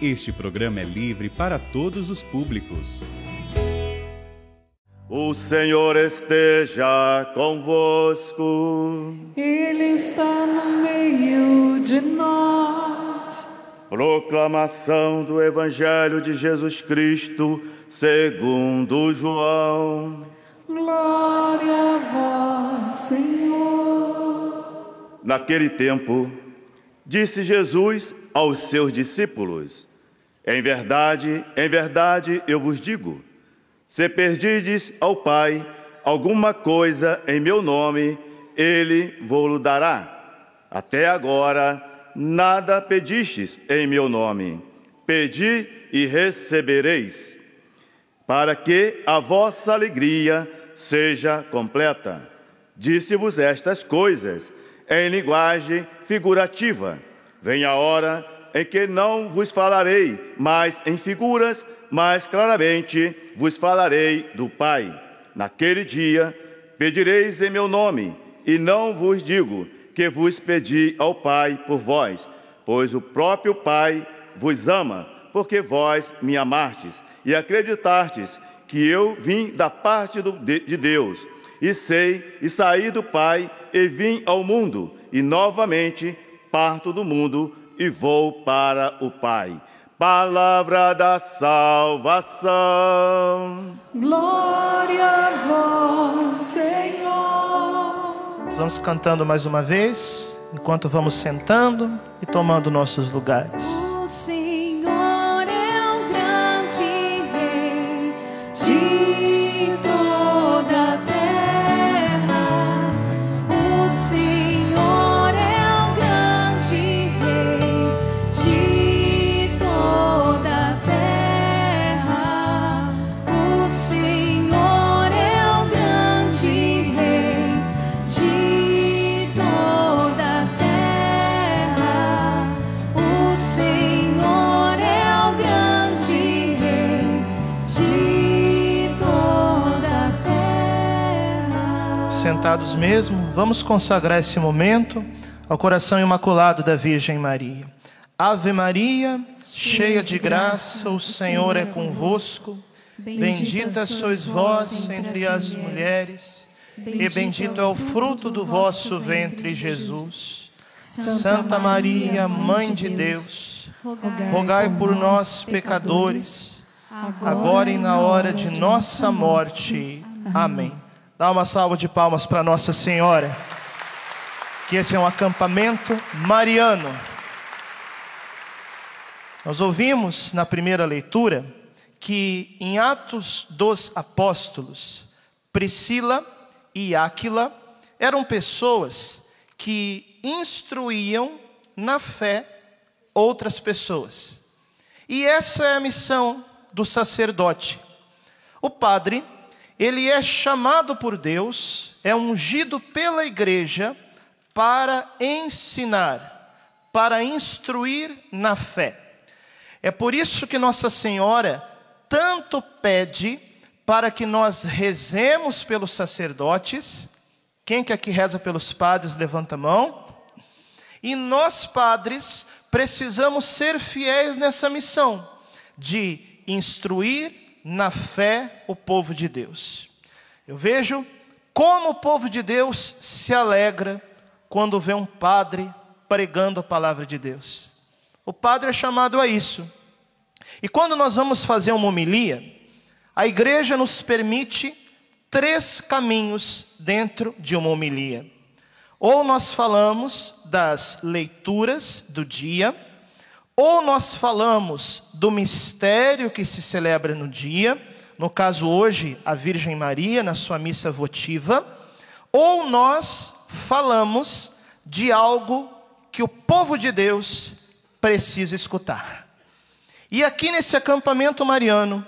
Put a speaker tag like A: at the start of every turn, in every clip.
A: Este programa é livre para todos os públicos.
B: O Senhor esteja convosco.
C: Ele está no meio de nós.
B: Proclamação do Evangelho de Jesus Cristo, segundo João.
C: Glória a vós, Senhor.
B: Naquele tempo, disse Jesus aos seus discípulos: Em verdade, em verdade eu vos digo, se perdides ao Pai alguma coisa em meu nome, ele vou-lo dará. Até agora nada pedistes em meu nome. Pedi e recebereis, para que a vossa alegria seja completa. Disse-vos estas coisas em linguagem figurativa. Vem a hora em que não vos falarei mais em figuras, mas claramente vos falarei do Pai. Naquele dia pedireis em meu nome, e não vos digo que vos pedi ao Pai por vós, pois o próprio Pai vos ama, porque vós me amastes e acreditastes que eu vim da parte do, de, de Deus, e sei, e saí do Pai, e vim ao mundo, e novamente parto do mundo e vou para o Pai. Palavra da salvação.
C: Glória a vós, Senhor.
D: Vamos cantando mais uma vez, enquanto vamos sentando e tomando nossos lugares. Sentados mesmo, vamos consagrar esse momento ao coração imaculado da Virgem Maria. Ave Maria, cheia de graça, o Senhor é convosco. Bendita sois vós entre as mulheres, e bendito é o fruto do vosso ventre, Jesus. Santa Maria, Mãe de Deus, rogai por nós, pecadores, agora e na hora de nossa morte. Amém. Dá uma salva de palmas para Nossa Senhora. Que esse é um acampamento mariano. Nós ouvimos na primeira leitura que em Atos dos Apóstolos, Priscila e Áquila eram pessoas que instruíam na fé outras pessoas. E essa é a missão do sacerdote. O padre, ele é chamado por Deus, é ungido pela igreja para ensinar, para instruir na fé. É por isso que Nossa Senhora tanto pede para que nós rezemos pelos sacerdotes. Quem que aqui reza pelos padres, levanta a mão. E nós, padres, precisamos ser fiéis nessa missão de instruir na fé o povo de Deus. Eu vejo como o povo de Deus se alegra quando vê um padre pregando a palavra de Deus. O padre é chamado a isso. E quando nós vamos fazer uma homilia, a igreja nos permite três caminhos dentro de uma homilia. Ou nós falamos das leituras do dia, ou nós falamos do mistério que se celebra no dia, no caso hoje, a Virgem Maria na sua missa votiva, ou nós falamos de algo que o povo de Deus precisa escutar. E aqui nesse acampamento mariano,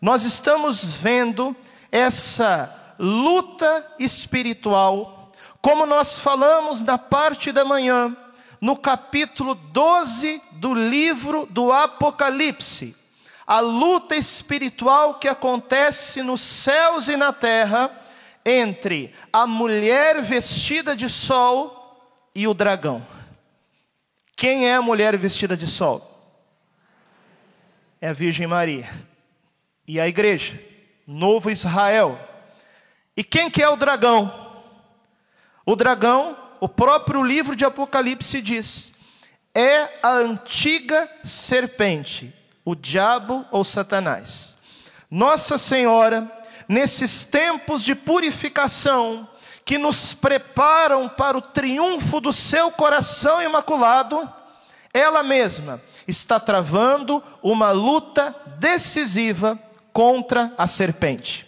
D: nós estamos vendo essa luta espiritual, como nós falamos na parte da manhã, no capítulo 12 do livro do Apocalipse. A luta espiritual que acontece nos céus e na terra entre a mulher vestida de sol e o dragão. Quem é a mulher vestida de sol? é a Virgem Maria. E a igreja, novo Israel. E quem que é o dragão? O dragão, o próprio livro de Apocalipse diz, é a antiga serpente, o diabo ou Satanás. Nossa Senhora, nesses tempos de purificação, que nos preparam para o triunfo do seu coração imaculado, ela mesma está travando uma luta decisiva contra a serpente.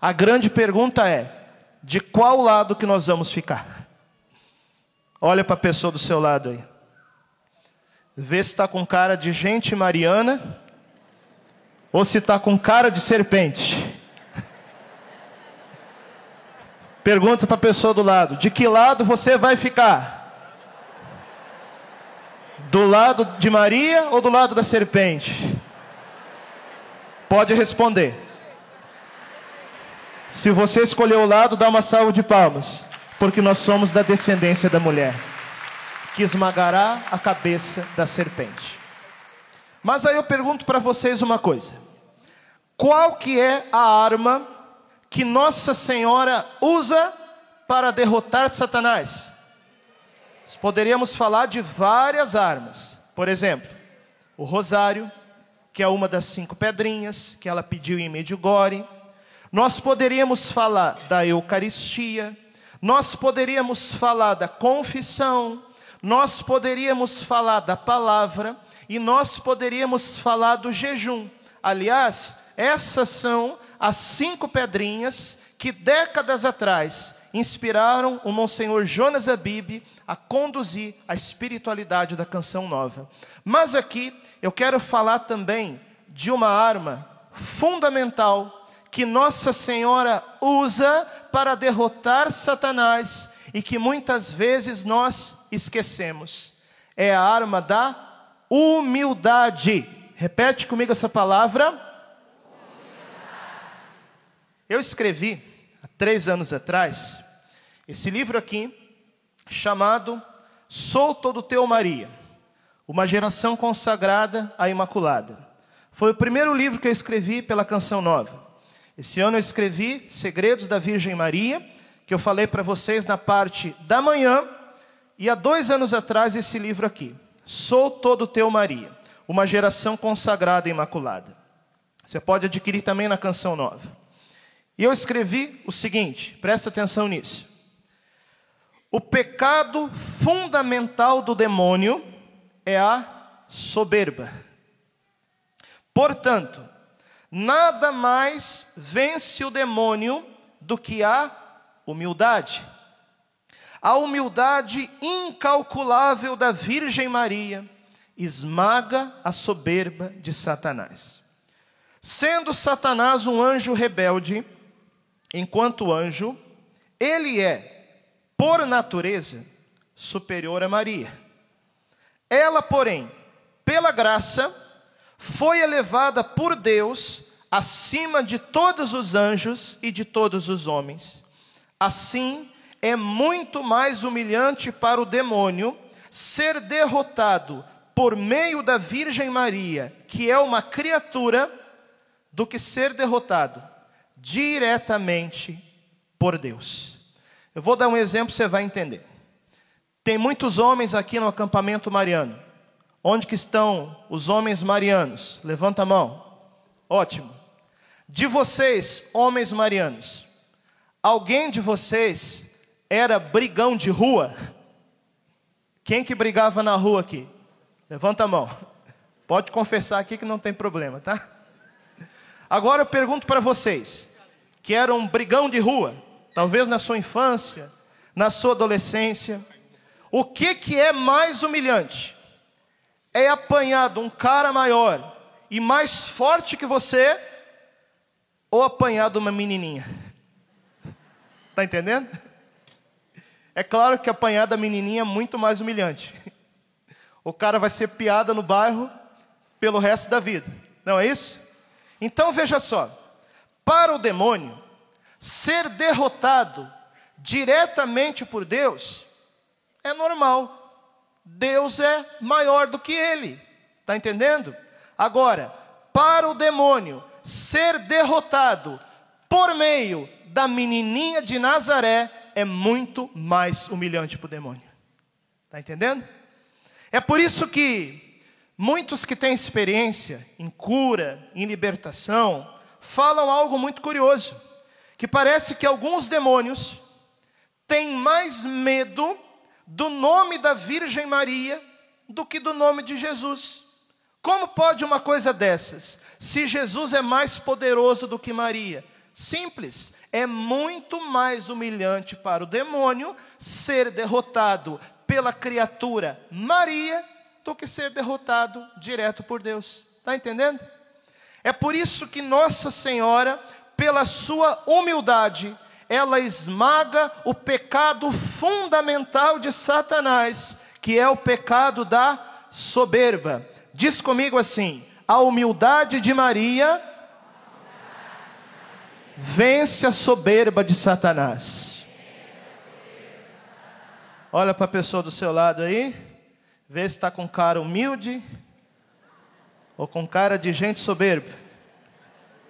D: A grande pergunta é: de qual lado que nós vamos ficar? Olha para a pessoa do seu lado aí. Vê se está com cara de gente mariana ou se está com cara de serpente. Pergunta para a pessoa do lado: de que lado você vai ficar? Do lado de Maria ou do lado da serpente? Pode responder. Se você escolheu o lado, dá uma salva de palmas, porque nós somos da descendência da mulher, que esmagará a cabeça da serpente. Mas aí eu pergunto para vocês uma coisa: qual que é a arma que Nossa Senhora usa para derrotar Satanás? Poderíamos falar de várias armas. Por exemplo, o rosário, que é uma das cinco pedrinhas que ela pediu em Medjugorje. Nós poderíamos falar da Eucaristia, nós poderíamos falar da confissão, nós poderíamos falar da palavra e nós poderíamos falar do jejum. Aliás, essas são as cinco pedrinhas que décadas atrás inspiraram o Monsenhor Jonas Abib a conduzir a espiritualidade da canção nova. Mas aqui eu quero falar também de uma arma fundamental que Nossa Senhora usa para derrotar Satanás e que muitas vezes nós esquecemos. É a arma da humildade. Repete comigo essa palavra. Eu escrevi há três anos atrás esse livro aqui, chamado Sou Todo Teu Maria, uma geração consagrada à Imaculada. Foi o primeiro livro que eu escrevi pela Canção Nova. Esse ano eu escrevi Segredos da Virgem Maria, que eu falei para vocês na parte da manhã, e há dois anos atrás esse livro aqui, Sou Todo Teu Maria, uma geração consagrada e imaculada. Você pode adquirir também na Canção Nova. E eu escrevi o seguinte, presta atenção nisso. O pecado fundamental do demônio é a soberba. Portanto, nada mais vence o demônio do que a humildade. A humildade incalculável da Virgem Maria esmaga a soberba de Satanás. Sendo Satanás um anjo rebelde, enquanto anjo, ele é por natureza, superior a Maria. Ela, porém, pela graça, foi elevada por Deus acima de todos os anjos e de todos os homens. Assim, é muito mais humilhante para o demônio ser derrotado por meio da Virgem Maria, que é uma criatura, do que ser derrotado diretamente por Deus. Eu vou dar um exemplo, você vai entender. Tem muitos homens aqui no acampamento mariano. Onde que estão os homens marianos? Levanta a mão. Ótimo. De vocês, homens marianos, alguém de vocês era brigão de rua? Quem que brigava na rua aqui? Levanta a mão. Pode confessar aqui que não tem problema, tá? Agora eu pergunto para vocês, que eram brigão de rua, talvez na sua infância, na sua adolescência. O que, que é mais humilhante? É apanhar de um cara maior e mais forte que você, ou apanhar de uma menininha? Está entendendo? É claro que apanhar da menininha é muito mais humilhante. O cara vai ser piada no bairro pelo resto da vida. Não é isso? Então veja só: para o demônio, ser derrotado diretamente por Deus é normal. Deus é maior do que ele. Está entendendo? Agora, para o demônio ser derrotado por meio da menininha de Nazaré é muito mais humilhante para o demônio. Está entendendo? É por isso que muitos que têm experiência em cura, em libertação, falam algo muito curioso, que parece que alguns demônios têm mais medo do nome da Virgem Maria do que do nome de Jesus. Como pode uma coisa dessas? Se Jesus é mais poderoso do que Maria? Simples, é muito mais humilhante para o demônio ser derrotado pela criatura Maria do que ser derrotado direto por Deus. Está entendendo? É por isso que Nossa Senhora, pela sua humildade, ela esmaga o pecado fundamental de Satanás, que é o pecado da soberba. Diz comigo assim: a humildade de Maria vence a soberba de Satanás. Olha para a pessoa do seu lado aí, vê se está com cara humilde ou com cara de gente soberba.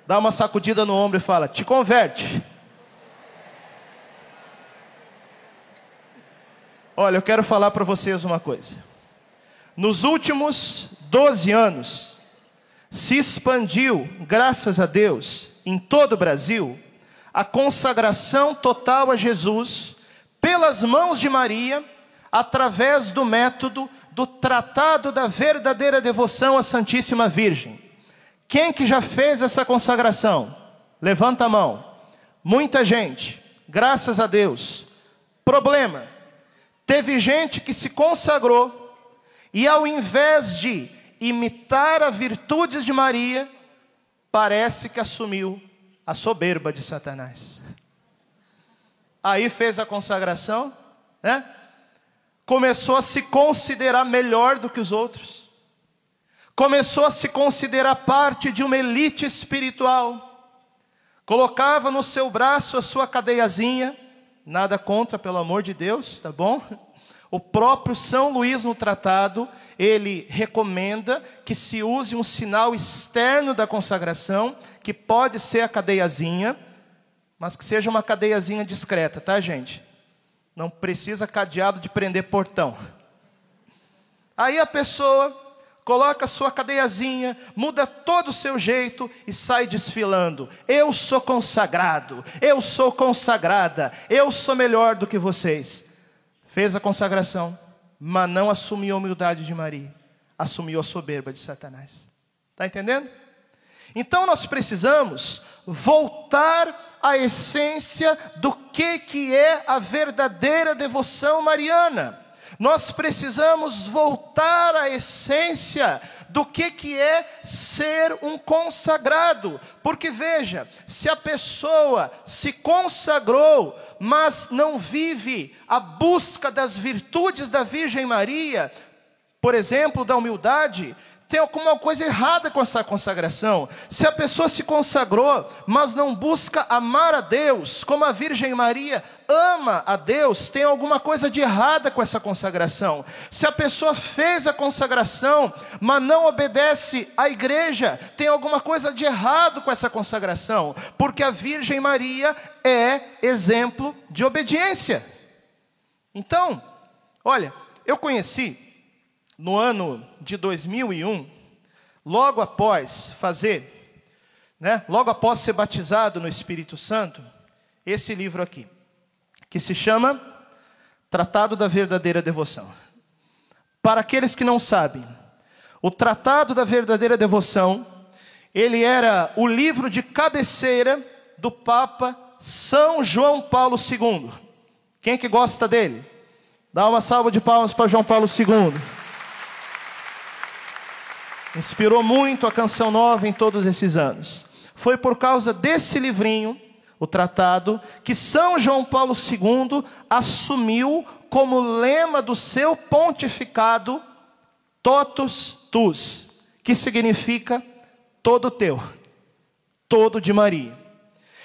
D: Dá uma sacudida no ombro e fala: Te converte. Olha, eu quero falar para vocês uma coisa. Nos últimos 12 anos, se expandiu, graças a Deus, em todo o Brasil, a consagração total a Jesus pelas mãos de Maria, através do método do tratado da verdadeira devoção à Santíssima Virgem. Quem que já fez essa consagração? Levanta a mão. Muita gente, graças a Deus. Problema: teve gente que se consagrou e ao invés de imitar as virtudes de Maria, parece que assumiu a soberba de Satanás. Aí fez a consagração, né? Começou a se considerar melhor do que os outros. Começou a se considerar parte de uma elite espiritual. Colocava no seu braço a sua cadeiazinha, nada contra, pelo amor de Deus, tá bom? O próprio São Luís no tratado, ele recomenda que se use um sinal externo da consagração, que pode ser a cadeiazinha, mas que seja uma cadeiazinha discreta, tá, gente? Não precisa cadeado de prender portão. Aí a pessoa coloca a sua cadeiazinha, muda todo o seu jeito e sai desfilando. Eu sou consagrado, eu sou consagrada, eu sou melhor do que vocês fez a consagração, mas não assumiu a humildade de Maria, assumiu a soberba de Satanás. Está entendendo? Então nós precisamos voltar à essência do que, que é a verdadeira devoção mariana. Nós precisamos voltar à essência do que, que é ser um consagrado. Porque veja, se a pessoa se consagrou, mas não vive a busca das virtudes da Virgem Maria, por exemplo, da humildade, tem alguma coisa errada com essa consagração. Se a pessoa se consagrou, mas não busca amar a Deus, como a Virgem Maria ama a Deus, tem alguma coisa de errada com essa consagração. Se a pessoa fez a consagração, mas não obedece à igreja, tem alguma coisa de errado com essa consagração, porque a Virgem Maria é exemplo de obediência. Então, olha, eu conheci no ano de 2001, logo após fazer, né, logo após ser batizado no Espírito Santo, esse livro aqui, que se chama Tratado da Verdadeira Devoção. Para aqueles que não sabem, o Tratado da Verdadeira Devoção, ele era o livro de cabeceira do Papa São João Paulo II. Quem que gosta dele? Dá uma salva de palmas para João Paulo II. Inspirou muito a canção nova em todos esses anos. Foi por causa desse livrinho, o tratado, que São João Paulo II assumiu como lema do seu pontificado totus tus, que significa todo teu, todo de Maria.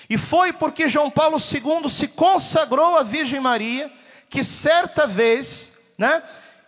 D: E foi porque João Paulo II se consagrou à Virgem Maria que certa vez, né?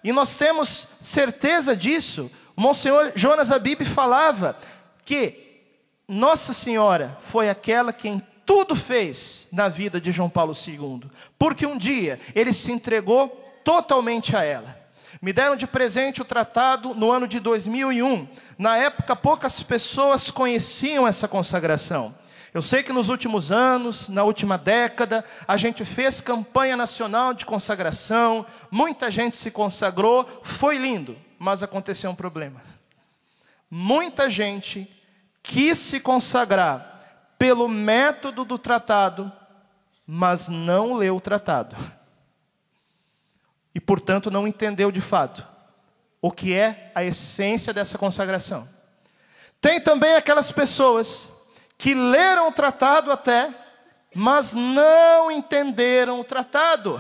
D: E nós temos certeza disso, Monsenhor Jonas Abib falava que Nossa Senhora foi aquela quem tudo fez na vida de João Paulo II, porque um dia ele se entregou totalmente a ela. Me deram de presente o tratado no ano de 2001. Na época, poucas pessoas conheciam essa consagração. Eu sei que nos últimos anos, na última década, a gente fez campanha nacional de consagração, muita gente se consagrou, foi lindo, mas aconteceu um problema. Muita gente quis se consagrar pelo método do tratado, mas não leu o tratado. E, portanto, não entendeu de fato o que é a essência dessa consagração. Tem também aquelas pessoas que leram o tratado até, mas não entenderam o tratado.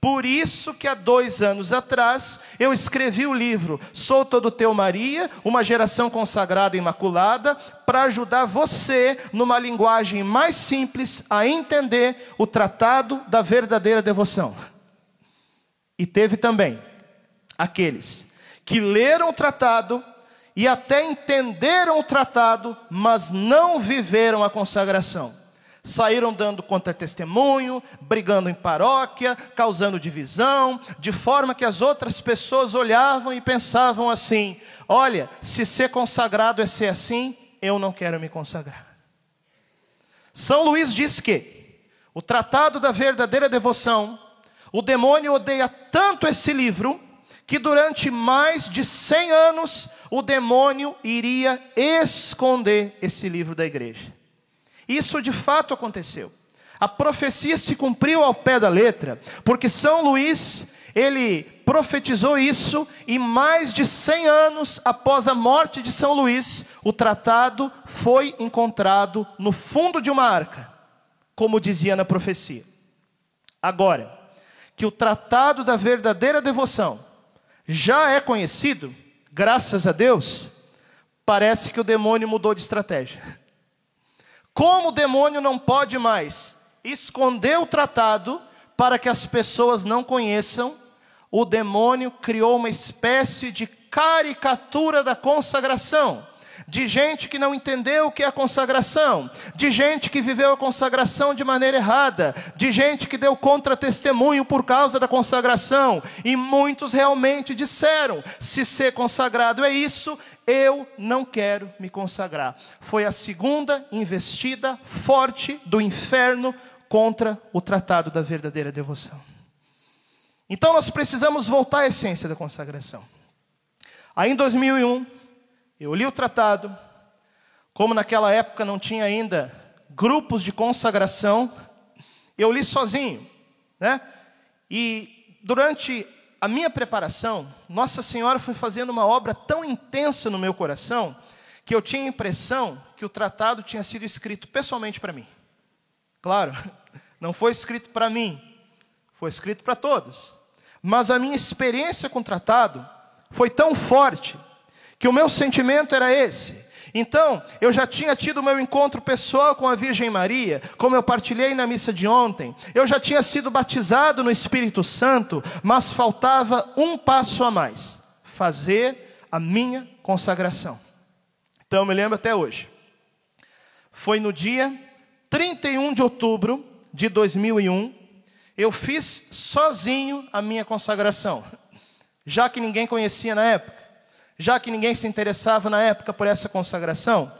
D: Por isso que há dois anos atrás eu escrevi o livro Sou Todo Teu Maria, uma geração consagrada e imaculada, para ajudar você, numa linguagem mais simples, a entender o tratado da verdadeira devoção. E teve também aqueles que leram o tratado e até entenderam o tratado, mas não viveram a consagração. Saíram dando contra-testemunho, brigando em paróquia, causando divisão, de forma que as outras pessoas olhavam e pensavam assim: olha, se ser consagrado é ser assim, eu não quero me consagrar. São Luís diz que o tratado da verdadeira devoção o demônio odeia tanto esse livro que durante mais de 100 anos o demônio iria esconder esse livro da igreja. Isso de fato aconteceu. A profecia se cumpriu ao pé da letra, porque São Luís, ele profetizou isso e mais de 100 anos após a morte de São Luís, o tratado foi encontrado no fundo de uma arca, como dizia na profecia. Agora, que o tratado da verdadeira devoção já é conhecido, graças a Deus, parece que o demônio mudou de estratégia. Como o demônio não pode mais esconder o tratado para que as pessoas não conheçam, o demônio criou uma espécie de caricatura da consagração de gente que não entendeu o que é a consagração, de gente que viveu a consagração de maneira errada, de gente que deu contra-testemunho por causa da consagração, e muitos realmente disseram: se ser consagrado é isso, eu não quero me consagrar. Foi a segunda investida forte do inferno contra o tratado da verdadeira devoção. Então nós precisamos voltar à essência da consagração. Aí em 2001, eu li o tratado, como naquela época não tinha ainda grupos de consagração, eu li sozinho, né? E durante a minha preparação, Nossa Senhora foi fazendo uma obra tão intensa no meu coração, que eu tinha a impressão que o tratado tinha sido escrito pessoalmente para mim. Claro, não foi escrito para mim, foi escrito para todos. Mas a minha experiência com o tratado foi tão forte que o meu sentimento era esse. Então, eu já tinha tido meu encontro pessoal com a Virgem Maria, como eu partilhei na missa de ontem. Eu já tinha sido batizado no Espírito Santo, mas faltava um passo a mais: fazer a minha consagração. Então, eu me lembro até hoje. Foi no dia 31 de outubro de 2001, eu fiz sozinho a minha consagração, já que ninguém conhecia na época já que ninguém se interessava na época por essa consagração,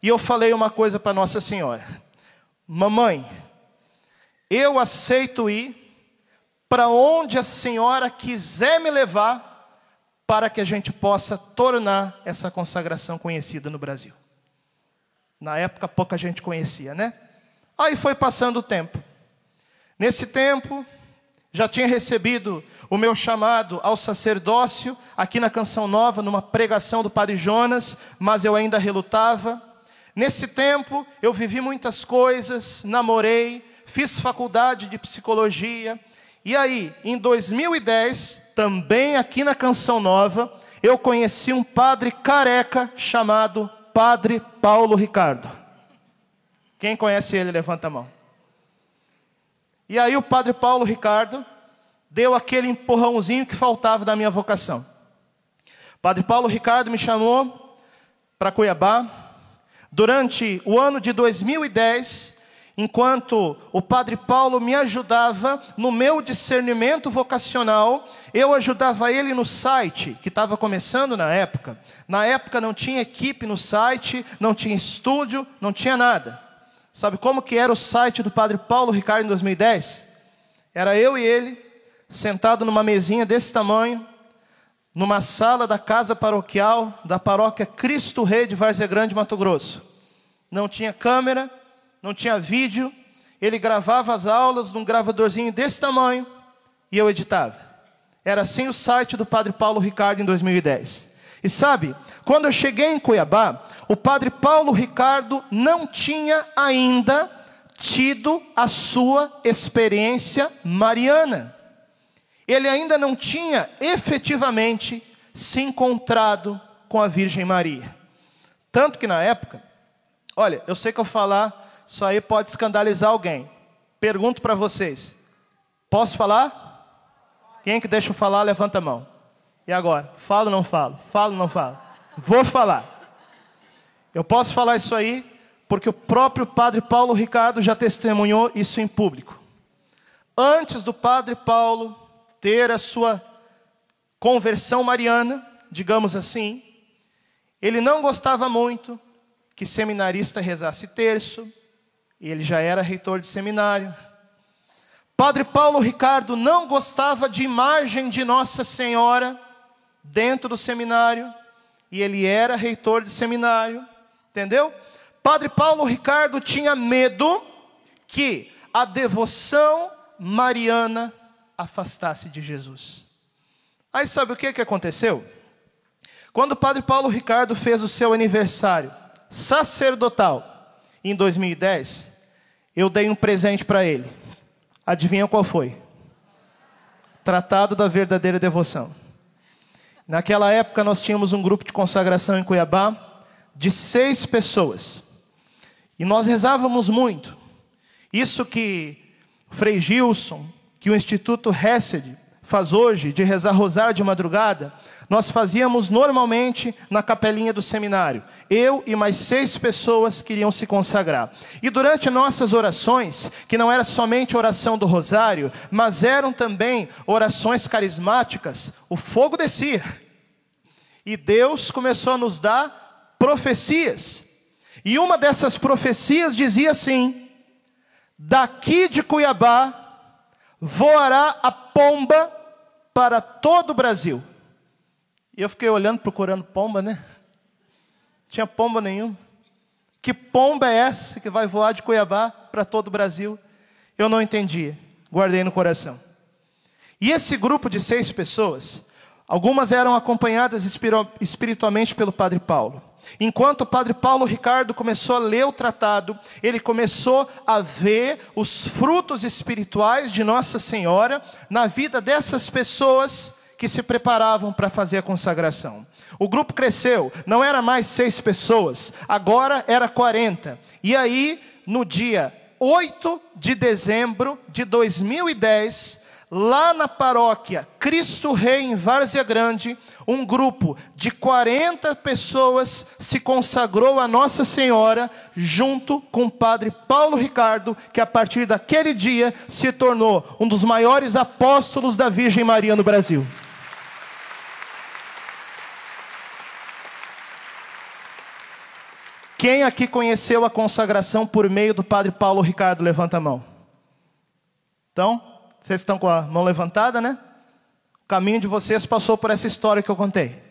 D: e eu falei uma coisa para Nossa Senhora: Mamãe, eu aceito ir para onde a senhora quiser me levar, para que a gente possa tornar essa consagração conhecida no Brasil. Na época pouca gente conhecia, né? Aí foi passando o tempo. Nesse tempo, já tinha recebido o meu chamado ao sacerdócio aqui na Canção Nova, numa pregação do Padre Jonas, mas eu ainda relutava. Nesse tempo, eu vivi muitas coisas, namorei, fiz faculdade de psicologia. E aí, em 2010, também aqui na Canção Nova, eu conheci um padre careca chamado Padre Paulo Ricardo. Quem conhece ele, levanta a mão. E aí o padre Paulo Ricardo deu aquele empurrãozinho que faltava da minha vocação. Padre Paulo Ricardo me chamou para Cuiabá, Durante o ano de 2010, enquanto o Padre Paulo me ajudava no meu discernimento vocacional, eu ajudava ele no site, que estava começando na época. Na época não tinha equipe no site, não tinha estúdio, não tinha nada. Sabe como que era o site do Padre Paulo Ricardo em 2010? Era eu e ele, sentado numa mesinha desse tamanho, numa sala da casa paroquial da paróquia Cristo Rei de Várzea Grande, Mato Grosso. Não tinha câmera, não tinha vídeo, ele gravava as aulas num gravadorzinho desse tamanho e eu editava. Era assim o site do Padre Paulo Ricardo em 2010. E sabe, quando eu cheguei em Cuiabá, o Padre Paulo Ricardo não tinha ainda tido a sua experiência mariana. Ele ainda não tinha efetivamente se encontrado com a Virgem Maria. Tanto que na época, olha, eu sei que eu falar, isso aí pode escandalizar alguém. Pergunto para vocês: posso falar? Quem que deixa eu falar, levanta a mão. E agora? Falo ou não falo? Falo ou não falo? Vou falar. Eu posso falar isso aí porque o próprio Padre Paulo Ricardo já testemunhou isso em público. Antes do Padre Paulo ter a sua conversão mariana, digamos assim, ele não gostava muito que seminarista rezasse terço, e ele já era reitor de seminário. Padre Paulo Ricardo não gostava de imagem de Nossa Senhora dentro do seminário, e ele era reitor de seminário, entendeu? Padre Paulo Ricardo tinha medo que a devoção mariana afastasse de Jesus. Aí sabe o que, que aconteceu? Quando o padre Paulo Ricardo fez o seu aniversário sacerdotal em 2010, eu dei um presente para ele. Adivinha qual foi? Tratado da verdadeira devoção. Naquela época nós tínhamos um grupo de consagração em Cuiabá de seis pessoas. E nós rezávamos muito. Isso que Frei Gilson, que o Instituto Hesed faz hoje, de rezar rosário de madrugada, nós fazíamos normalmente na capelinha do seminário. Eu e mais seis pessoas queriam se consagrar. E durante nossas orações, que não era somente oração do rosário, mas eram também orações carismáticas, o fogo descia. E Deus começou a nos dar profecias. E uma dessas profecias dizia assim: daqui de Cuiabá voará a pomba para todo o Brasil. E eu fiquei olhando, procurando pomba, né? Tinha pomba nenhum. Que pomba é essa que vai voar de Cuiabá para todo o Brasil? Eu não entendia. Guardei no coração. E esse grupo de seis pessoas, algumas eram acompanhadas espiritualmente pelo Padre Paulo. Enquanto o padre Paulo Ricardo começou a ler o tratado, ele começou a ver os frutos espirituais de Nossa Senhora na vida dessas pessoas que se preparavam para fazer a consagração. O grupo cresceu, não era mais seis pessoas, agora era 40. E aí, no dia 8 de dezembro de 2010, lá na paróquia Cristo Rei em Várzea Grande, um grupo de 40 pessoas se consagrou a Nossa Senhora, junto com o padre Paulo Ricardo, que a partir daquele dia se tornou um dos maiores apóstolos da Virgem Maria no Brasil. Quem aqui conheceu a consagração por meio do padre Paulo Ricardo? Levanta a mão. Então, vocês estão com a mão levantada, né? O caminho de vocês passou por essa história que eu contei.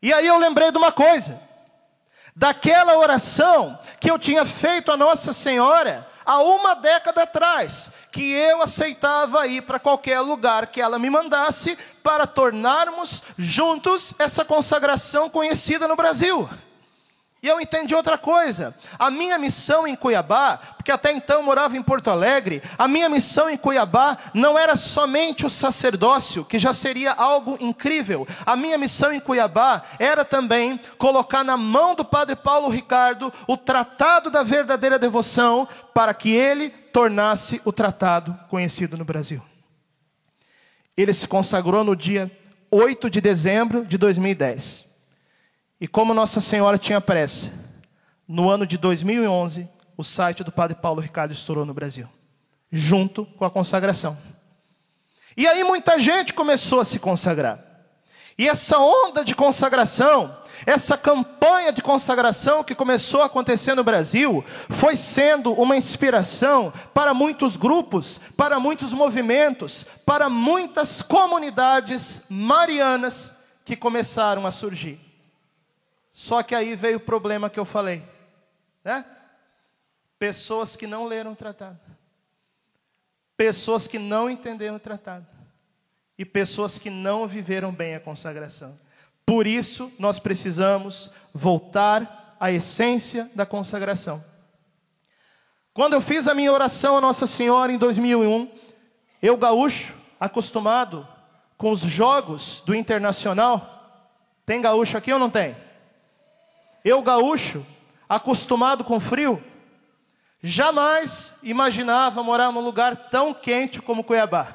D: E aí eu lembrei de uma coisa. Daquela oração que eu tinha feito a Nossa Senhora há uma década atrás, que eu aceitava ir para qualquer lugar que ela me mandasse para tornarmos juntos essa consagração conhecida no Brasil. E eu entendi outra coisa. A minha missão em Cuiabá, porque até então morava em Porto Alegre, a minha missão em Cuiabá não era somente o sacerdócio, que já seria algo incrível. A minha missão em Cuiabá era também colocar na mão do Padre Paulo Ricardo o tratado da verdadeira devoção, para que ele tornasse o tratado conhecido no Brasil. Ele se consagrou no dia 8 de dezembro de 2010. E como Nossa Senhora tinha pressa, no ano de 2011, o site do Padre Paulo Ricardo estourou no Brasil, junto com a consagração. E aí muita gente começou a se consagrar. E essa onda de consagração, essa campanha de consagração que começou a acontecer no Brasil, foi sendo uma inspiração para muitos grupos, para muitos movimentos, para muitas comunidades marianas que começaram a surgir. Só que aí veio o problema que eu falei, né? Pessoas que não leram o tratado, pessoas que não entenderam o tratado, e pessoas que não viveram bem a consagração. Por isso, nós precisamos voltar à essência da consagração. Quando eu fiz a minha oração a Nossa Senhora em 2001, eu gaúcho, acostumado com os jogos do Internacional, tem gaúcho aqui ou não tem? Eu gaúcho, acostumado com frio, jamais imaginava morar num lugar tão quente como Cuiabá.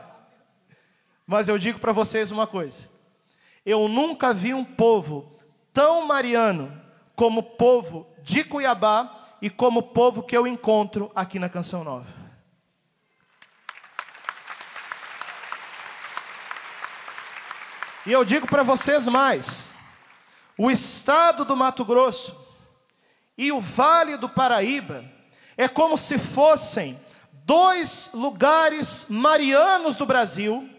D: Mas eu digo para vocês uma coisa: eu nunca vi um povo tão mariano como o povo de Cuiabá e como o povo que eu encontro aqui na Canção Nova. E eu digo para vocês mais: o estado do Mato Grosso e o Vale do Paraíba é como se fossem dois lugares marianos do Brasil,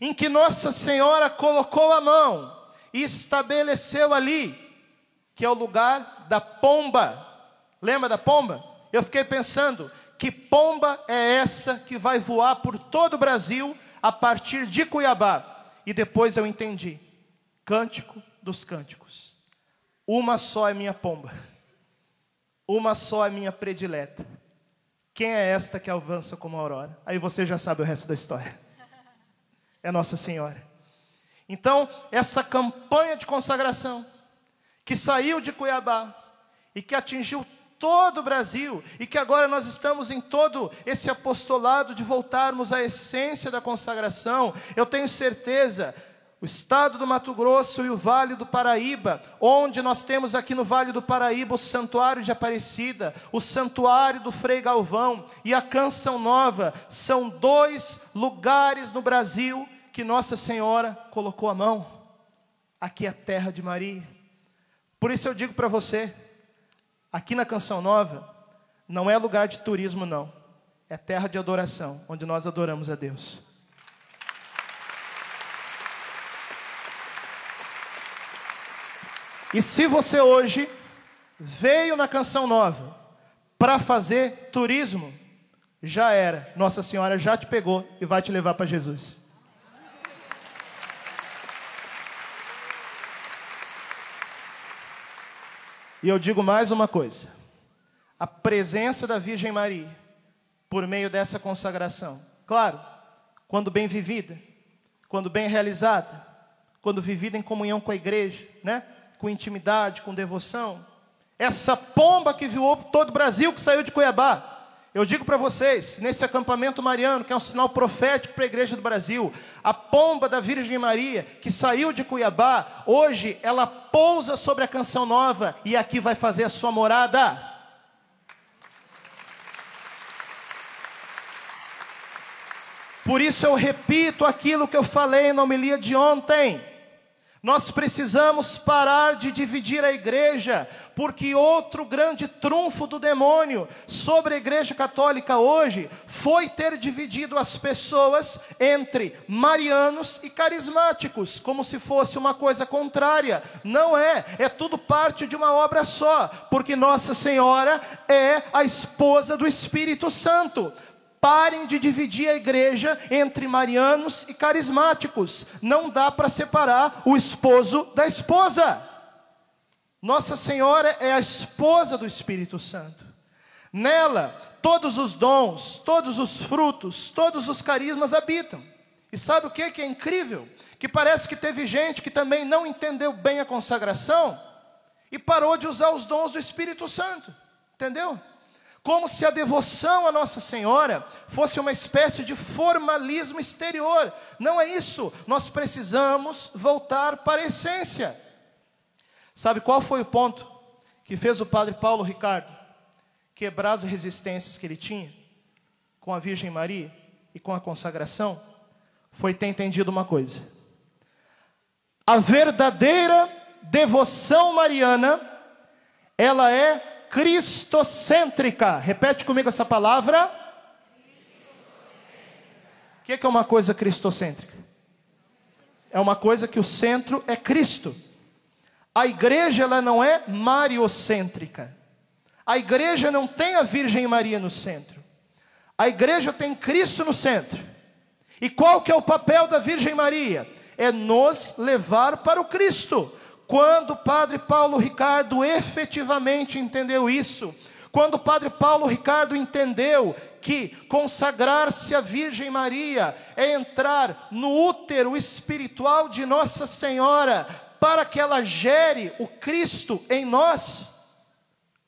D: em que Nossa Senhora colocou a mão e estabeleceu ali, que é o lugar da pomba. Lembra da pomba? Eu fiquei pensando, que pomba é essa que vai voar por todo o Brasil a partir de Cuiabá? E depois eu entendi. Cântico dos cânticos. Uma só é minha pomba. Uma só é minha predileta. Quem é esta que avança como a aurora? Aí você já sabe o resto da história. É Nossa Senhora. Então, essa campanha de consagração, que saiu de Cuiabá e que atingiu todo o Brasil, e que agora nós estamos em todo esse apostolado de voltarmos à essência da consagração, eu tenho certeza, o estado do Mato Grosso e o Vale do Paraíba, onde nós temos aqui no Vale do Paraíba o Santuário de Aparecida, o Santuário do Frei Galvão e a Canção Nova, são dois lugares no Brasil que Nossa Senhora colocou a mão. Aqui é a terra de Maria. Por isso eu digo para você, Aqui na Canção Nova, não é lugar de turismo, não. É terra de adoração, onde nós adoramos a Deus. E se você hoje veio na Canção Nova para fazer turismo, já era. Nossa Senhora já te pegou e vai te levar para Jesus. E eu digo mais uma coisa: a presença da Virgem Maria, por meio dessa consagração, claro, quando bem vivida, quando bem realizada, quando vivida em comunhão com a igreja, né? Com intimidade, com devoção, essa pomba que voou todo o Brasil, que saiu de Cuiabá, eu digo para vocês, nesse acampamento mariano, que é um sinal profético para a igreja do Brasil, a pomba da Virgem Maria, que saiu de Cuiabá, hoje ela pousa sobre a canção nova e aqui vai fazer a sua morada. Por isso eu repito aquilo que eu falei na homilia de ontem. Nós precisamos parar de dividir a igreja, porque outro grande trunfo do demônio sobre a igreja católica hoje foi ter dividido as pessoas entre marianos e carismáticos, como se fosse uma coisa contrária. Não é, é tudo parte de uma obra só, porque Nossa Senhora é a esposa do Espírito Santo. Parem de dividir a igreja entre marianos e carismáticos. Não dá para separar o esposo da esposa. Nossa Senhora é a esposa do Espírito Santo. Nela, todos os dons, todos os frutos, todos os carismas habitam. E sabe o que, que é incrível? Que parece que teve gente que também não entendeu bem a consagração e parou de usar os dons do Espírito Santo. Entendeu? Como se a devoção a Nossa Senhora fosse uma espécie de formalismo exterior. Não é isso. Nós precisamos voltar para a essência. Sabe qual foi o ponto que fez o padre Paulo Ricardo quebrar as resistências que ele tinha com a Virgem Maria e com a consagração foi ter entendido uma coisa. A verdadeira devoção mariana, ela é cristocêntrica. Repete comigo essa palavra. O que é, que é uma coisa cristocêntrica? É uma coisa que o centro é Cristo. A igreja ela não é mariocêntrica. A igreja não tem a Virgem Maria no centro. A igreja tem Cristo no centro. E qual que é o papel da Virgem Maria? É nos levar para o Cristo. Quando o padre Paulo Ricardo efetivamente entendeu isso, quando o padre Paulo Ricardo entendeu que consagrar-se à Virgem Maria é entrar no útero espiritual de Nossa Senhora, para que ela gere o Cristo em nós,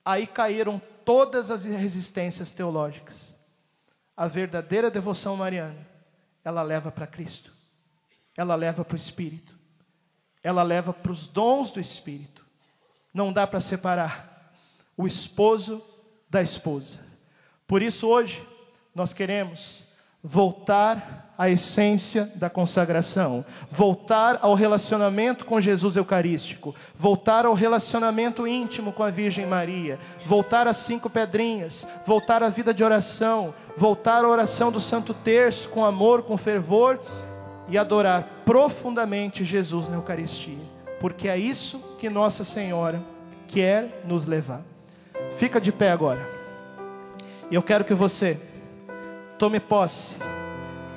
D: aí caíram todas as resistências teológicas. A verdadeira devoção mariana, ela leva para Cristo, ela leva para o Espírito, ela leva para os dons do Espírito. Não dá para separar o esposo da esposa. Por isso, hoje, nós queremos voltar à essência da consagração, voltar ao relacionamento com Jesus Eucarístico, voltar ao relacionamento íntimo com a Virgem Maria, voltar às cinco pedrinhas, voltar à vida de oração, voltar à oração do Santo Terço com amor, com fervor e adorar profundamente Jesus na Eucaristia, porque é isso que Nossa Senhora quer nos levar. Fica de pé agora. E eu quero que você tome posse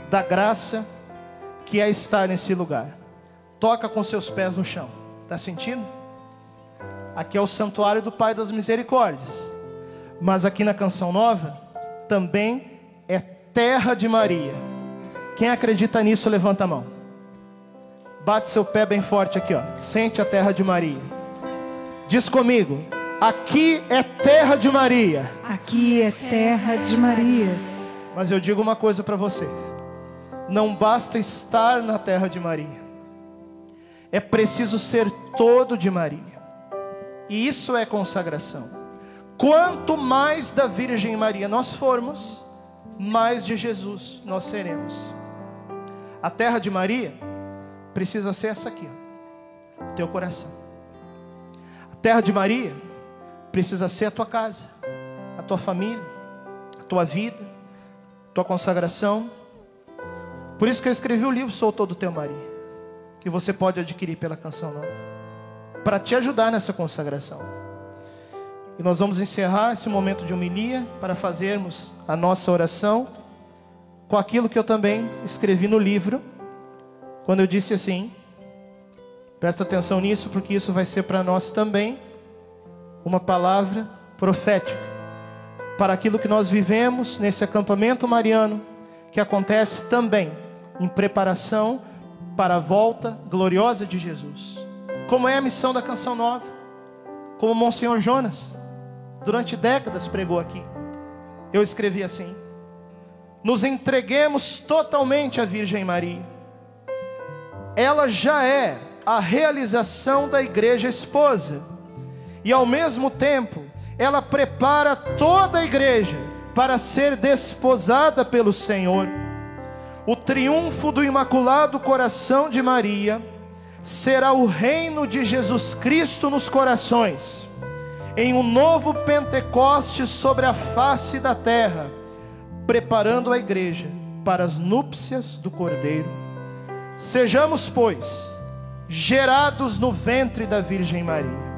D: da graça que é estar nesse lugar. Toca com seus pés no chão. Está sentindo? Aqui é o santuário do Pai das Misericórdias. Mas aqui na canção nova também é terra de Maria. Quem acredita nisso, levanta a mão. Bate seu pé bem forte aqui, ó. Sente a terra de Maria. Diz comigo: aqui é terra de Maria.
C: Aqui é terra de Maria.
D: Mas eu digo uma coisa para você: não basta estar na terra de Maria, é preciso ser todo de Maria, e isso é consagração. Quanto mais da Virgem Maria nós formos, mais de Jesus nós seremos. A terra de Maria precisa ser essa aqui, ó, teu coração. A terra de Maria precisa ser a tua casa, a tua família, a tua vida, a tua consagração. Por isso que eu escrevi o livro Sou Todo Teu Maria, que você pode adquirir pela canção nova, para te ajudar nessa consagração. E nós vamos encerrar esse momento de homilia para fazermos a nossa oração com aquilo que eu também escrevi no livro, quando eu disse assim: presta atenção nisso, porque isso vai ser para nós também uma palavra profética para aquilo que nós vivemos nesse acampamento mariano, que acontece também em preparação para a volta gloriosa de Jesus. Como é a missão da canção nova? Como Monsenhor Jonas, durante décadas pregou aqui. Eu escrevi assim: Nos entreguemos totalmente à Virgem Maria. Ela já é a realização da igreja esposa, e ao mesmo tempo, ela prepara toda a igreja para ser desposada pelo Senhor. O triunfo do Imaculado Coração de Maria será o reino de Jesus Cristo nos corações, em um novo Pentecoste sobre a face da terra, preparando a igreja para as núpcias do Cordeiro. Sejamos, pois, gerados no ventre da Virgem Maria.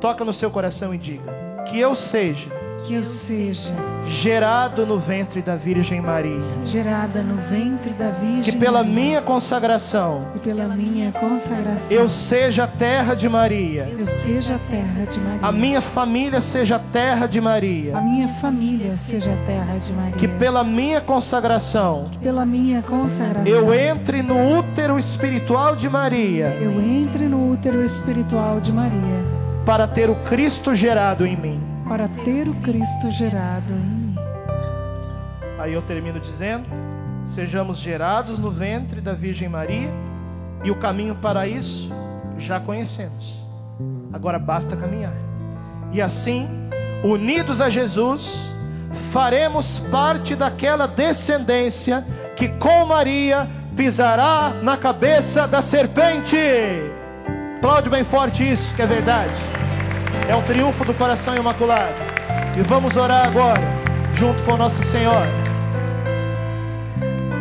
D: Toca no seu coração e diga: Que eu seja
C: Que eu seja
D: gerado no ventre da Virgem Maria.
C: gerada no ventre da Virgem
D: Que pela
C: Maria,
D: minha consagração
C: e pela minha consagração
D: eu seja a terra de Maria.
C: eu seja a terra de Maria.
D: A minha família seja a terra de
C: A
D: Maria.
C: minha família seja a terra de Maria.
D: Que pela minha consagração
C: Que pela minha consagração
D: eu entre no útero espiritual de Maria
C: eu entre no útero espiritual de Maria
D: para ter o Cristo gerado em mim.
C: Para ter o Cristo gerado em mim.
D: Aí eu termino dizendo: sejamos gerados no ventre da Virgem Maria e o caminho para isso já conhecemos. Agora basta caminhar. E assim, unidos a Jesus, faremos parte daquela descendência que com Maria pisará na cabeça da serpente. Aplaude bem forte isso, que é verdade. É um triunfo do coração imaculado. E vamos orar agora, junto com Nossa Senhora.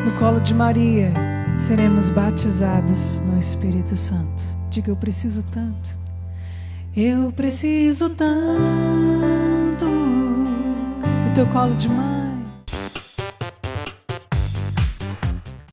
C: No colo de Maria, seremos batizados no Espírito Santo. Diga, eu preciso tanto. Eu preciso tanto do teu colo de mãe.